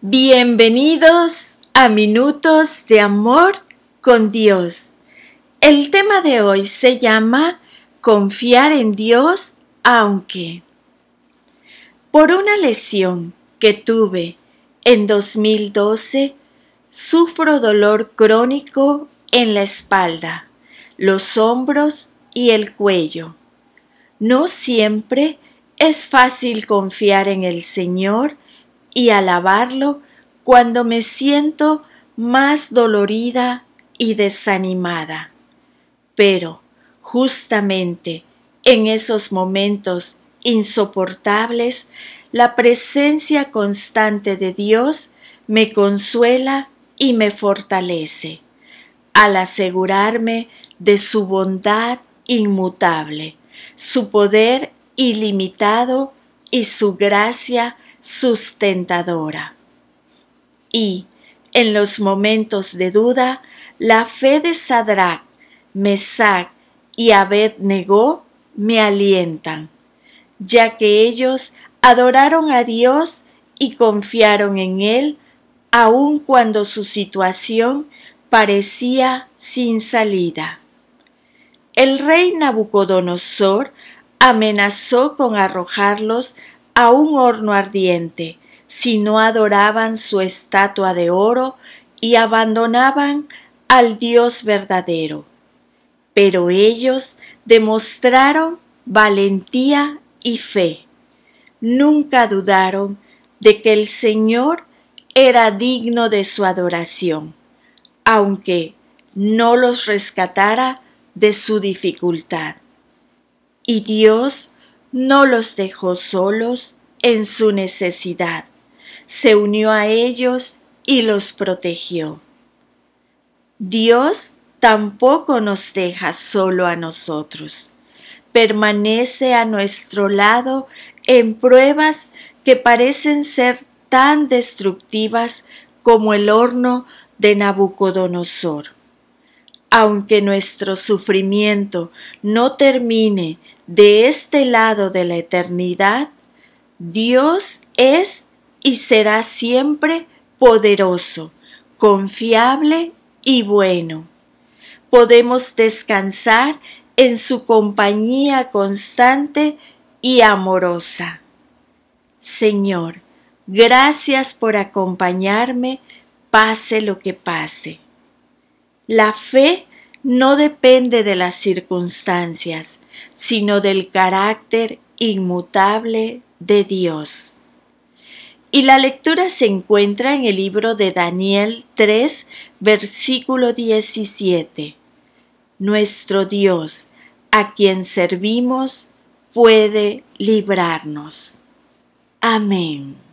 Bienvenidos a Minutos de Amor con Dios. El tema de hoy se llama Confiar en Dios aunque. Por una lesión que tuve en 2012, sufro dolor crónico en la espalda, los hombros y el cuello. No siempre es fácil confiar en el Señor y alabarlo cuando me siento más dolorida y desanimada. Pero justamente en esos momentos insoportables, la presencia constante de Dios me consuela y me fortalece, al asegurarme de su bondad inmutable, su poder ilimitado y su gracia sustentadora. Y, en los momentos de duda, la fe de Sadrach, Mesach y Abed-Negó me alientan, ya que ellos adoraron a Dios y confiaron en Él aun cuando su situación parecía sin salida. El rey Nabucodonosor amenazó con arrojarlos a un horno ardiente si no adoraban su estatua de oro y abandonaban al Dios verdadero. Pero ellos demostraron valentía y fe. Nunca dudaron de que el Señor era digno de su adoración, aunque no los rescatara de su dificultad. Y Dios no los dejó solos en su necesidad, se unió a ellos y los protegió. Dios tampoco nos deja solo a nosotros, permanece a nuestro lado en pruebas que parecen ser tan destructivas como el horno de Nabucodonosor. Aunque nuestro sufrimiento no termine de este lado de la eternidad, Dios es y será siempre poderoso, confiable y bueno. Podemos descansar en su compañía constante y amorosa. Señor, gracias por acompañarme, pase lo que pase. La fe no depende de las circunstancias, sino del carácter inmutable de Dios. Y la lectura se encuentra en el libro de Daniel 3, versículo 17. Nuestro Dios, a quien servimos, puede librarnos. Amén.